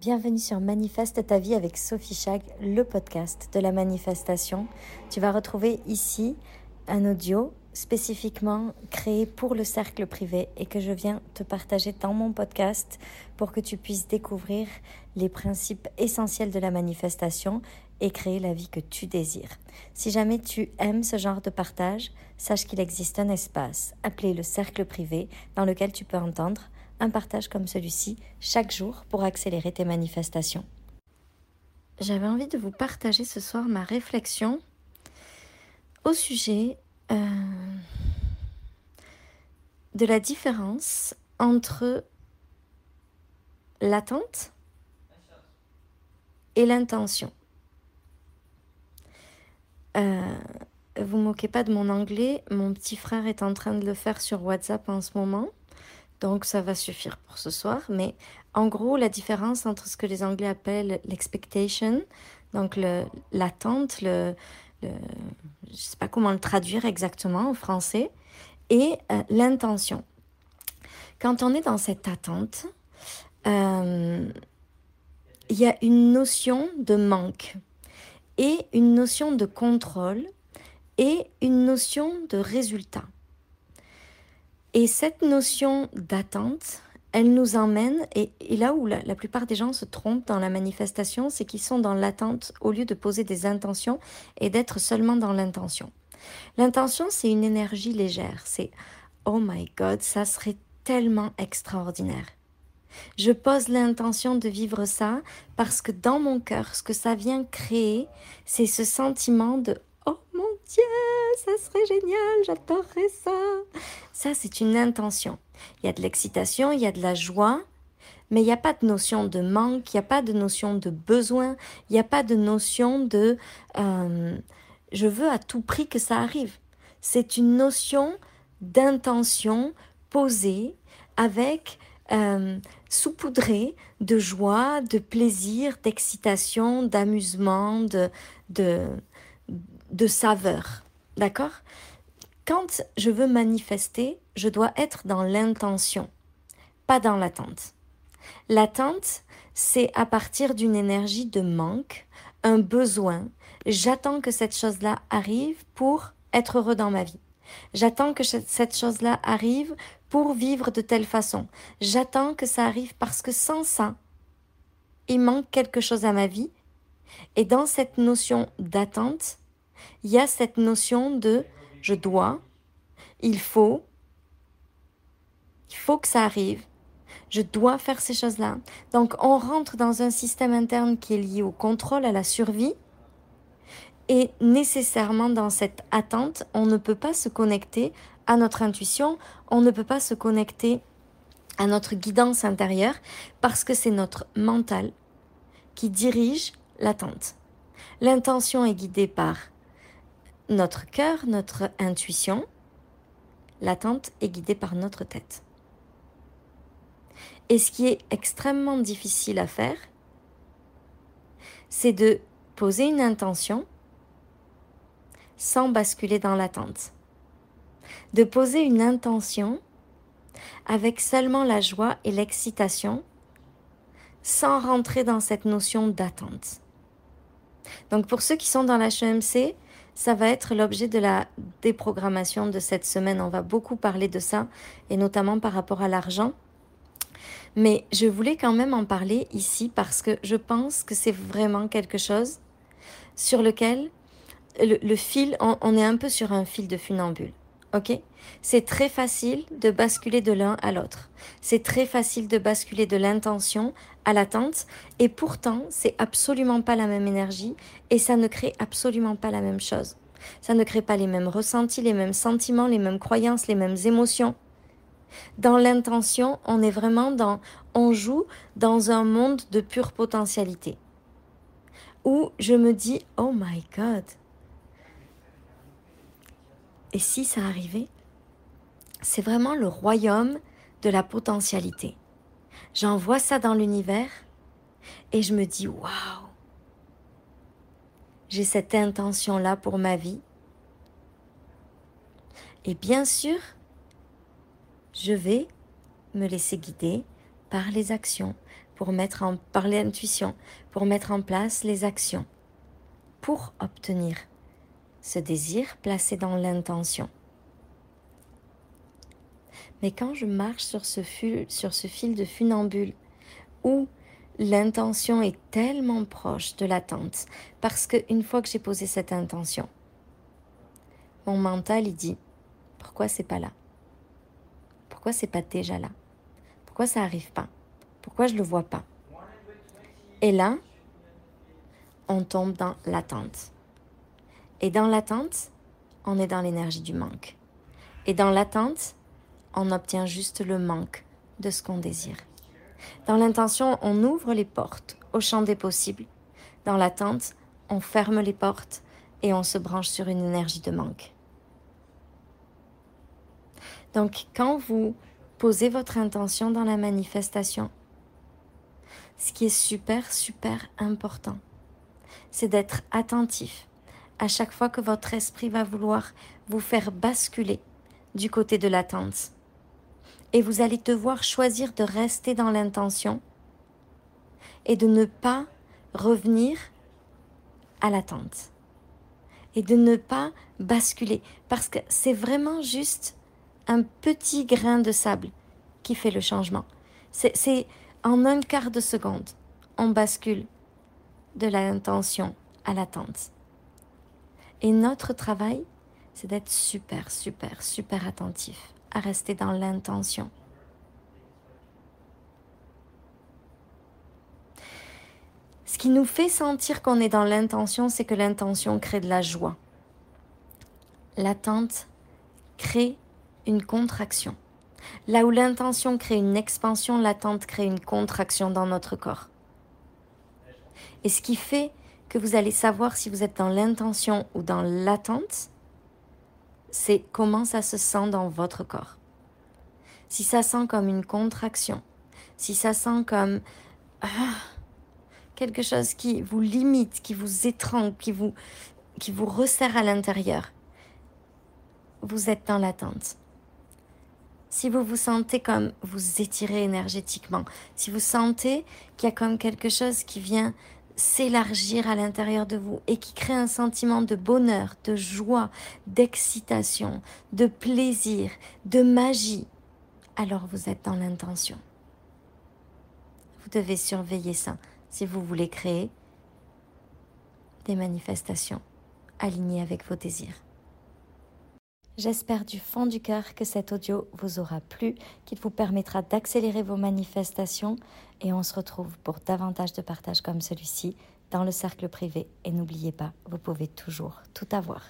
Bienvenue sur Manifeste ta vie avec Sophie Chag, le podcast de la manifestation. Tu vas retrouver ici un audio spécifiquement créé pour le cercle privé et que je viens te partager dans mon podcast pour que tu puisses découvrir les principes essentiels de la manifestation et créer la vie que tu désires. Si jamais tu aimes ce genre de partage, sache qu'il existe un espace appelé le cercle privé dans lequel tu peux entendre un partage comme celui-ci chaque jour pour accélérer tes manifestations. J'avais envie de vous partager ce soir ma réflexion au sujet euh, de la différence entre l'attente et l'intention. Euh, vous moquez pas de mon anglais, mon petit frère est en train de le faire sur WhatsApp en ce moment. Donc ça va suffire pour ce soir. Mais en gros, la différence entre ce que les Anglais appellent l'expectation, donc l'attente, le, je ne sais pas comment le traduire exactement en français, et euh, l'intention. Quand on est dans cette attente, euh, il y a une notion de manque et une notion de contrôle et une notion de résultat. Et cette notion d'attente, elle nous emmène, et, là où la, plupart des gens se trompent dans la manifestation, c'est qu'ils sont dans l'attente au lieu de poser des intentions et d'être seulement dans l'intention. L'intention, c'est une énergie légère, c'est Oh my God, ça serait tellement extraordinaire. Je pose l'intention de vivre ça parce que dans mon cœur, ce que ça vient créer, c'est ce sentiment de Dieu, ça serait génial, j'adorerais ça. Ça, c'est une intention. Il y a de l'excitation, il y a de la joie, mais il n'y a pas de notion de manque, il n'y a pas de notion de besoin, il n'y a pas de notion de euh, je veux à tout prix que ça arrive. C'est une notion d'intention posée avec euh, saupoudrée de joie, de plaisir, d'excitation, d'amusement, de, de, de saveur. D'accord? Quand je veux manifester, je dois être dans l'intention, pas dans l'attente. L'attente, c'est à partir d'une énergie de manque, un besoin. J'attends que cette chose-là arrive pour être heureux dans ma vie. J'attends que cette chose-là arrive pour vivre de telle façon. J'attends que ça arrive parce que sans ça, il manque quelque chose à ma vie. Et dans cette notion d'attente, il y a cette notion de je dois, il faut, il faut que ça arrive, je dois faire ces choses-là. Donc on rentre dans un système interne qui est lié au contrôle, à la survie. Et nécessairement dans cette attente, on ne peut pas se connecter à notre intuition, on ne peut pas se connecter à notre guidance intérieure parce que c'est notre mental qui dirige l'attente. L'intention est guidée par notre cœur, notre intuition, l'attente est guidée par notre tête. Et ce qui est extrêmement difficile à faire, c'est de poser une intention sans basculer dans l'attente. De poser une intention avec seulement la joie et l'excitation sans rentrer dans cette notion d'attente. Donc pour ceux qui sont dans l'HEMC, ça va être l'objet de la déprogrammation de cette semaine. On va beaucoup parler de ça, et notamment par rapport à l'argent. Mais je voulais quand même en parler ici parce que je pense que c'est vraiment quelque chose sur lequel le, fil, on, est un peu sur un fil de funambule. Ok? C'est très facile de basculer de l'un à l'autre. C'est très facile de basculer de l'intention à l'attente. Et pourtant, c'est absolument pas la même énergie et ça ne crée absolument pas la même chose. Ça ne crée pas les mêmes ressentis, les mêmes sentiments, les mêmes croyances, les mêmes émotions. Dans l'intention, on est vraiment dans, on joue dans un monde de pure potentialité. Où je me dis, oh my God. Et si ça arrivait C'est vraiment le royaume de la potentialité. J'envoie ça dans l'univers et je me dis waouh, j'ai cette intention-là pour ma vie. Et bien sûr, je vais me laisser guider par les actions par l'intuition, pour mettre en place les actions pour obtenir ce désir placé dans l'intention. Mais quand je marche sur ce, fil, de funambule où l'intention est tellement proche de l'attente, parce qu'une fois que j'ai posé cette intention, mon mental il dit pourquoi c'est pas là? Pourquoi c'est pas déjà là? Pourquoi ça arrive pas? Pourquoi je le vois pas? Et là, on tombe dans l'attente. Et dans l'attente, on est dans l'énergie du manque. Et dans l'attente, on obtient juste le manque de ce qu'on désire. Dans l'intention, on ouvre les portes au champ des possibles. Dans l'attente, on ferme les portes et on se branche sur une énergie de manque. Donc quand vous posez votre intention dans la manifestation, ce qui est super, super important, c'est d'être attentif à chaque fois que votre esprit va vouloir vous faire basculer du côté de l'attente. Et vous allez devoir choisir de rester dans l'intention et de ne pas revenir à l'attente. Et de ne pas basculer. Parce que c'est vraiment juste un petit grain de sable qui fait le changement. C'est en un quart de seconde, on bascule de l'intention à l'attente. Et notre travail, c'est d'être super, super, super attentif à rester dans l'intention. Ce qui nous fait sentir qu'on est dans l'intention, c'est que l'intention crée de la joie. L'attente crée une contraction. Là où l'intention crée une expansion, l'attente crée une contraction dans notre corps. Et ce qui fait que vous allez savoir si vous êtes dans l'intention ou dans l'attente, c'est comment ça se sent dans votre corps. Si ça sent comme une contraction, si ça sent comme ah, quelque chose qui vous limite, qui vous étrangle, qui vous, qui vous resserre à l'intérieur, vous êtes dans l'attente si vous vous sentez comme vous étirez énergétiquement, si vous sentez qu'il y a comme quelque chose qui vient s'élargir à l'intérieur de vous et qui crée un sentiment de bonheur, de joie, d'excitation, de plaisir, de magie, alors vous êtes dans l'intention. Vous devez surveiller ça si vous voulez créer des manifestations alignées avec vos désirs. J'espère du fond du cœur que cet audio vous aura plu, qu'il vous permettra d'accélérer vos manifestations et on se retrouve pour davantage de partages comme celui-ci dans le cercle privé. Et n'oubliez pas, vous pouvez toujours tout avoir.